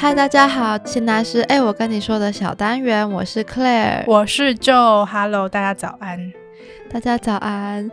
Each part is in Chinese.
嗨，大家好，现在是哎，我跟你说的小单元，我是 Claire，我是 Joe，Hello，大家早安，大家早安。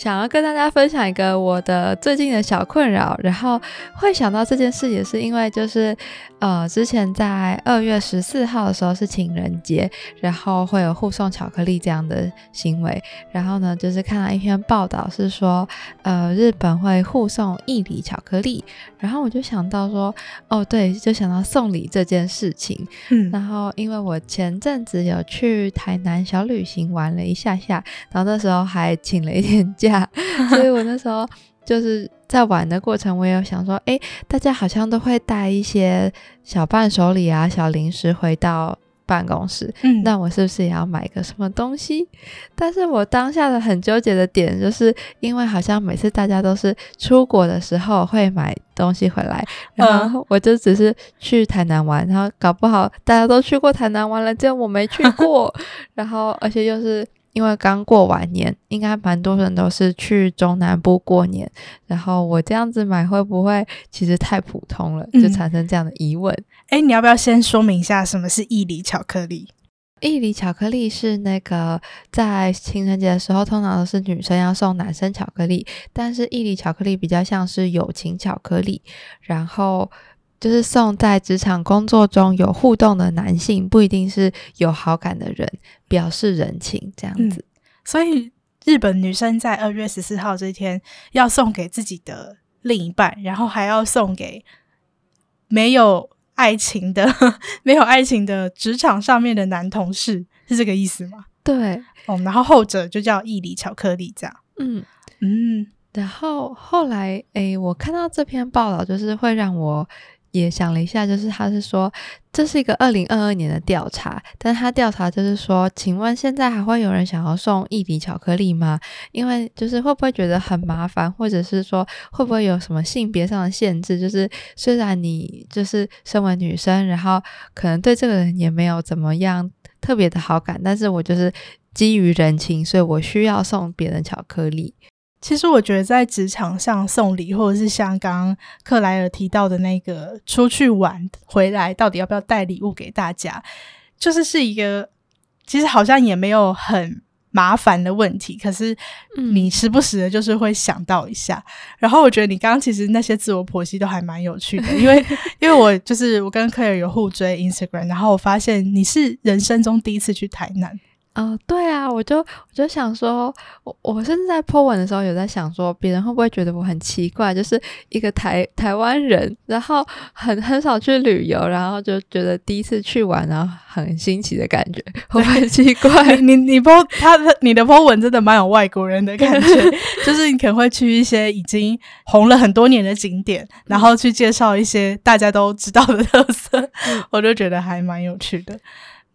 想要跟大家分享一个我的最近的小困扰，然后会想到这件事也是因为就是，呃，之前在二月十四号的时候是情人节，然后会有互送巧克力这样的行为，然后呢，就是看到一篇报道是说，呃，日本会互送一礼巧克力，然后我就想到说，哦，对，就想到送礼这件事情，嗯，然后因为我前阵子有去台南小旅行玩了一下下，然后那时候还请了一天假。所以我那时候就是在玩的过程，我也有想说，哎，大家好像都会带一些小伴手礼啊、小零食回到办公室，嗯，那我是不是也要买个什么东西？但是我当下的很纠结的点，就是因为好像每次大家都是出国的时候会买东西回来，然后我就只是去台南玩，然后搞不好大家都去过台南玩了，结果我没去过，然后而且又是。因为刚过完年，应该蛮多人都是去中南部过年，然后我这样子买会不会其实太普通了，就产生这样的疑问？哎、嗯，你要不要先说明一下什么是义理巧克力？义理巧克力是那个在情人节的时候，通常都是女生要送男生巧克力，但是义理巧克力比较像是友情巧克力，然后。就是送在职场工作中有互动的男性，不一定是有好感的人，表示人情这样子。嗯，所以日本女生在二月十四号这天要送给自己的另一半，然后还要送给没有爱情的、没有爱情的职场上面的男同事，是这个意思吗？对，哦，然后后者就叫义理巧克力这样。嗯嗯，然后后来诶，我看到这篇报道，就是会让我。也想了一下，就是他是说这是一个二零二二年的调查，但他调查就是说，请问现在还会有人想要送义理巧克力吗？因为就是会不会觉得很麻烦，或者是说会不会有什么性别上的限制？就是虽然你就是身为女生，然后可能对这个人也没有怎么样特别的好感，但是我就是基于人情，所以我需要送别人巧克力。其实我觉得在职场上送礼，或者是像刚刚克莱尔提到的那个出去玩回来，到底要不要带礼物给大家，就是是一个其实好像也没有很麻烦的问题。可是你时不时的就是会想到一下。嗯、然后我觉得你刚刚其实那些自我剖析都还蛮有趣的，因为 因为我就是我跟克莱尔有互追 Instagram，然后我发现你是人生中第一次去台南。哦，对啊，我就我就想说，我我甚至在 po 文的时候有在想说，别人会不会觉得我很奇怪，就是一个台台湾人，然后很很少去旅游，然后就觉得第一次去玩，然后很新奇的感觉，会不会很奇怪？你你 po 他的你的 po 文真的蛮有外国人的感觉，就是你可能会去一些已经红了很多年的景点，然后去介绍一些大家都知道的 特色，嗯、我就觉得还蛮有趣的。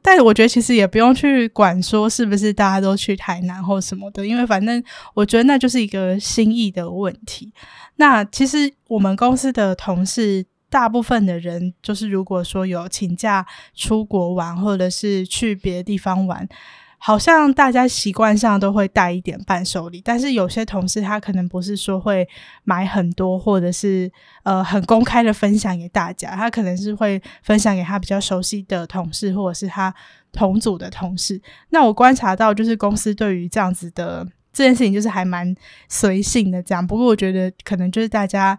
但我觉得其实也不用去管说是不是大家都去台南或什么的，因为反正我觉得那就是一个心意的问题。那其实我们公司的同事大部分的人，就是如果说有请假出国玩，或者是去别的地方玩。好像大家习惯上都会带一点伴手礼，但是有些同事他可能不是说会买很多，或者是呃很公开的分享给大家，他可能是会分享给他比较熟悉的同事，或者是他同组的同事。那我观察到，就是公司对于这样子的这件事情，就是还蛮随性的这样。不过我觉得可能就是大家。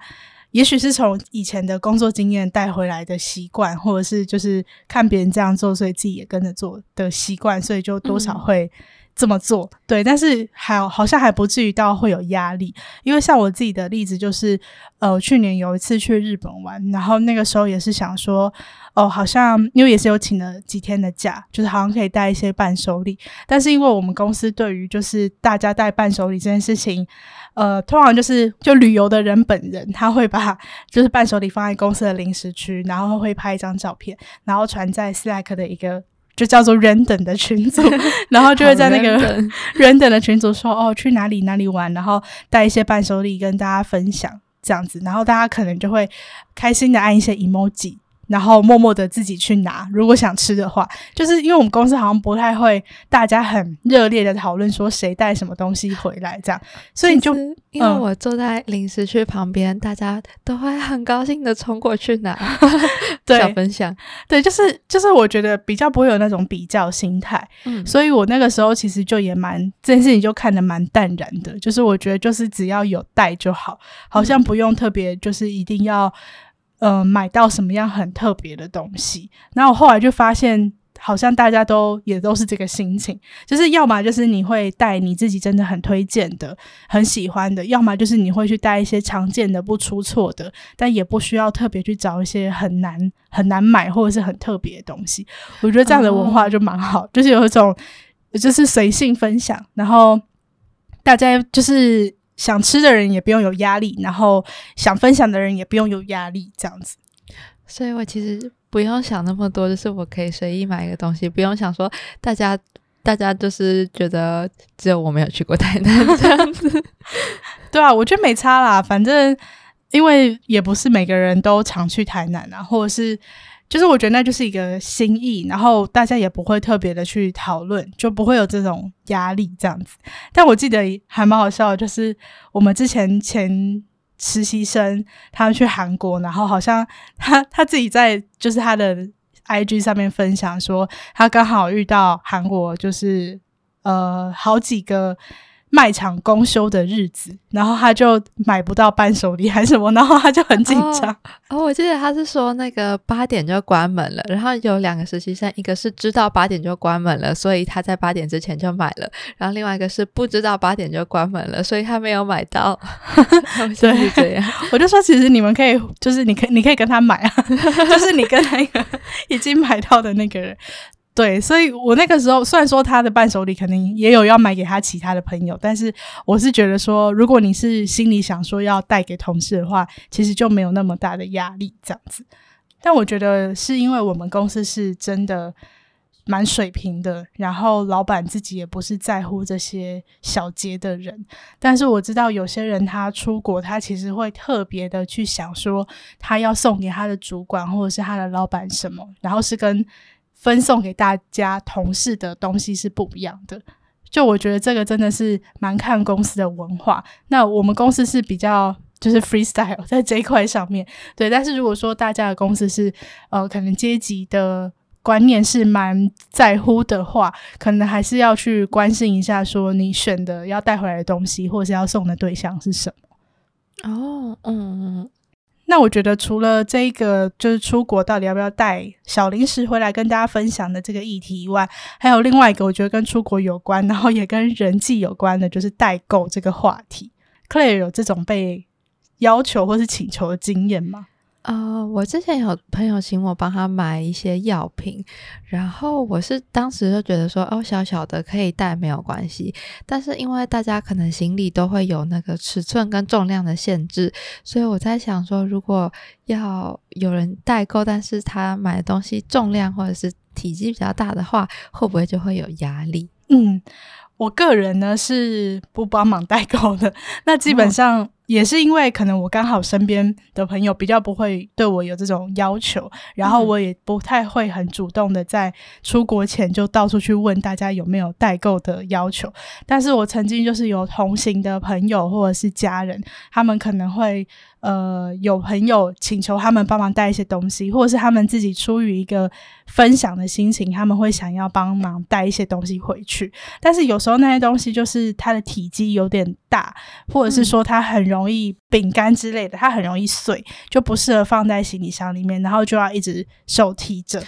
也许是从以前的工作经验带回来的习惯，或者是就是看别人这样做，所以自己也跟着做的习惯，所以就多少会这么做。对，但是还好像还不至于到会有压力，因为像我自己的例子就是，呃，去年有一次去日本玩，然后那个时候也是想说，哦，好像因为也是有请了几天的假，就是好像可以带一些伴手礼，但是因为我们公司对于就是大家带伴手礼这件事情。呃，通常就是就旅游的人本人，他会把就是伴手礼放在公司的零食区，然后会拍一张照片，然后传在 Slack 的一个就叫做 Random 的群组，然后就会在那个 Random 的群组说哦，去哪里哪里玩，然后带一些伴手礼跟大家分享这样子，然后大家可能就会开心的按一些 emoji。然后默默的自己去拿。如果想吃的话，就是因为我们公司好像不太会，大家很热烈的讨论说谁带什么东西回来这样，所以你就因为我坐在零食区旁边，嗯、大家都会很高兴的冲过去拿 对，小分享，对，就是就是我觉得比较不会有那种比较心态，嗯，所以我那个时候其实就也蛮这件事情就看得蛮淡然的，就是我觉得就是只要有带就好，好像不用特别就是一定要。呃，买到什么样很特别的东西，然后我后来就发现，好像大家都也都是这个心情，就是要么就是你会带你自己真的很推荐的、很喜欢的，要么就是你会去带一些常见的、不出错的，但也不需要特别去找一些很难很难买或者是很特别的东西。我觉得这样的文化就蛮好，就是有一种就是随性分享，然后大家就是。想吃的人也不用有压力，然后想分享的人也不用有压力，这样子。所以我其实不用想那么多，就是我可以随意买一个东西，不用想说大家大家就是觉得只有我没有去过台南这样子。对啊，我觉得没差啦，反正因为也不是每个人都常去台南啊，或者是。就是我觉得那就是一个心意，然后大家也不会特别的去讨论，就不会有这种压力这样子。但我记得还蛮好笑，就是我们之前前实习生他们去韩国，然后好像他他自己在就是他的 IG 上面分享说，他刚好遇到韩国就是呃好几个。卖场公休的日子，然后他就买不到伴手礼还是什么，然后他就很紧张。哦，我记得他是说那个八点就关门了，然后有两个实习生，一个是知道八点就关门了，所以他在八点之前就买了，然后另外一个是不知道八点就关门了，所以他没有买到。对，是这样。我就说，其实你们可以，就是你可以你可以跟他买啊，就是你跟那个已经买到的那个人。对，所以我那个时候虽然说他的伴手礼肯定也有要买给他其他的朋友，但是我是觉得说，如果你是心里想说要带给同事的话，其实就没有那么大的压力这样子。但我觉得是因为我们公司是真的蛮水平的，然后老板自己也不是在乎这些小节的人。但是我知道有些人他出国，他其实会特别的去想说，他要送给他的主管或者是他的老板什么，然后是跟。分送给大家同事的东西是不一样的，就我觉得这个真的是蛮看公司的文化。那我们公司是比较就是 freestyle 在这一块上面，对。但是如果说大家的公司是呃可能阶级的观念是蛮在乎的话，可能还是要去关心一下，说你选的要带回来的东西，或是要送的对象是什么。哦，嗯。那我觉得除了这一个就是出国到底要不要带小零食回来跟大家分享的这个议题以外，还有另外一个我觉得跟出国有关，然后也跟人际有关的，就是代购这个话题。Clare 有这种被要求或是请求的经验吗？啊我之前有朋友请我帮他买一些药品，然后我是当时就觉得说，哦，小小的可以带没有关系，但是因为大家可能行李都会有那个尺寸跟重量的限制，所以我在想说，如果要有人代购，但是他买的东西重量或者是体积比较大的话，会不会就会有压力？嗯，我个人呢是不帮忙代购的，那基本上。哦也是因为可能我刚好身边的朋友比较不会对我有这种要求，然后我也不太会很主动的在出国前就到处去问大家有没有代购的要求。但是我曾经就是有同行的朋友或者是家人，他们可能会。呃，有朋友请求他们帮忙带一些东西，或者是他们自己出于一个分享的心情，他们会想要帮忙带一些东西回去。但是有时候那些东西就是它的体积有点大，或者是说它很容易饼干之类的，它很容易碎，就不适合放在行李箱里面，然后就要一直手提着。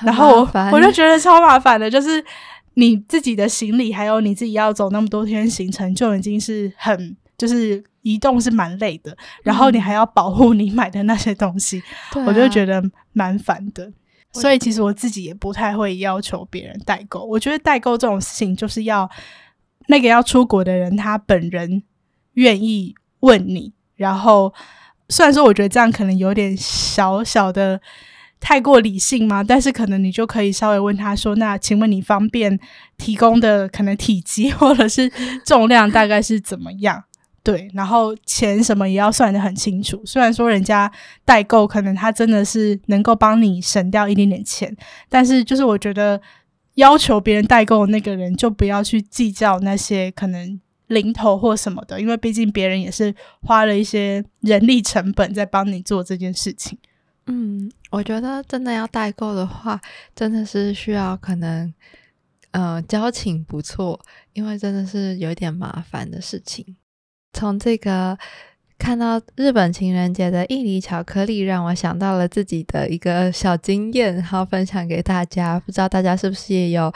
然后我就觉得超麻烦的，就是你自己的行李，还有你自己要走那么多天行程，就已经是很就是。移动是蛮累的，然后你还要保护你买的那些东西，嗯、我就觉得蛮烦的。所以其实我自己也不太会要求别人代购。我觉得代购这种事情，就是要那个要出国的人他本人愿意问你。然后虽然说我觉得这样可能有点小小的太过理性嘛，但是可能你就可以稍微问他说：“那请问你方便提供的可能体积 或者是重量大概是怎么样？”对，然后钱什么也要算得很清楚。虽然说人家代购可能他真的是能够帮你省掉一点点钱，但是就是我觉得要求别人代购那个人就不要去计较那些可能零头或什么的，因为毕竟别人也是花了一些人力成本在帮你做这件事情。嗯，我觉得真的要代购的话，真的是需要可能呃交情不错，因为真的是有点麻烦的事情。从这个看到日本情人节的印尼巧克力，让我想到了自己的一个小经验，然后分享给大家。不知道大家是不是也有？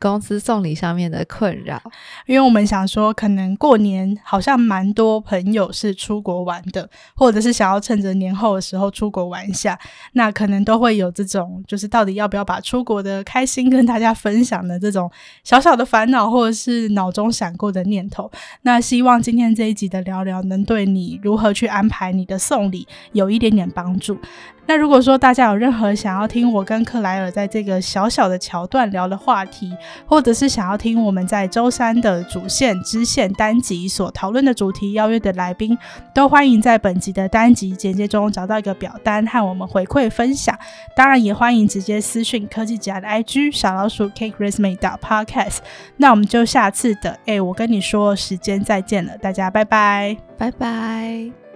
公司送礼上面的困扰，因为我们想说，可能过年好像蛮多朋友是出国玩的，或者是想要趁着年后的时候出国玩一下，那可能都会有这种，就是到底要不要把出国的开心跟大家分享的这种小小的烦恼，或者是脑中闪过的念头。那希望今天这一集的聊聊，能对你如何去安排你的送礼有一点点帮助。那如果说大家有任何想要听我跟克莱尔在这个小小的桥段聊的话题，或者是想要听我们在周三的主线支线单集所讨论的主题，邀约的来宾，都欢迎在本集的单集简介中找到一个表单和我们回馈分享。当然也欢迎直接私讯科技夹的 IG 小老鼠 cakeresume.podcast。那我们就下次的诶，我跟你说时间再见了，大家拜拜，拜拜。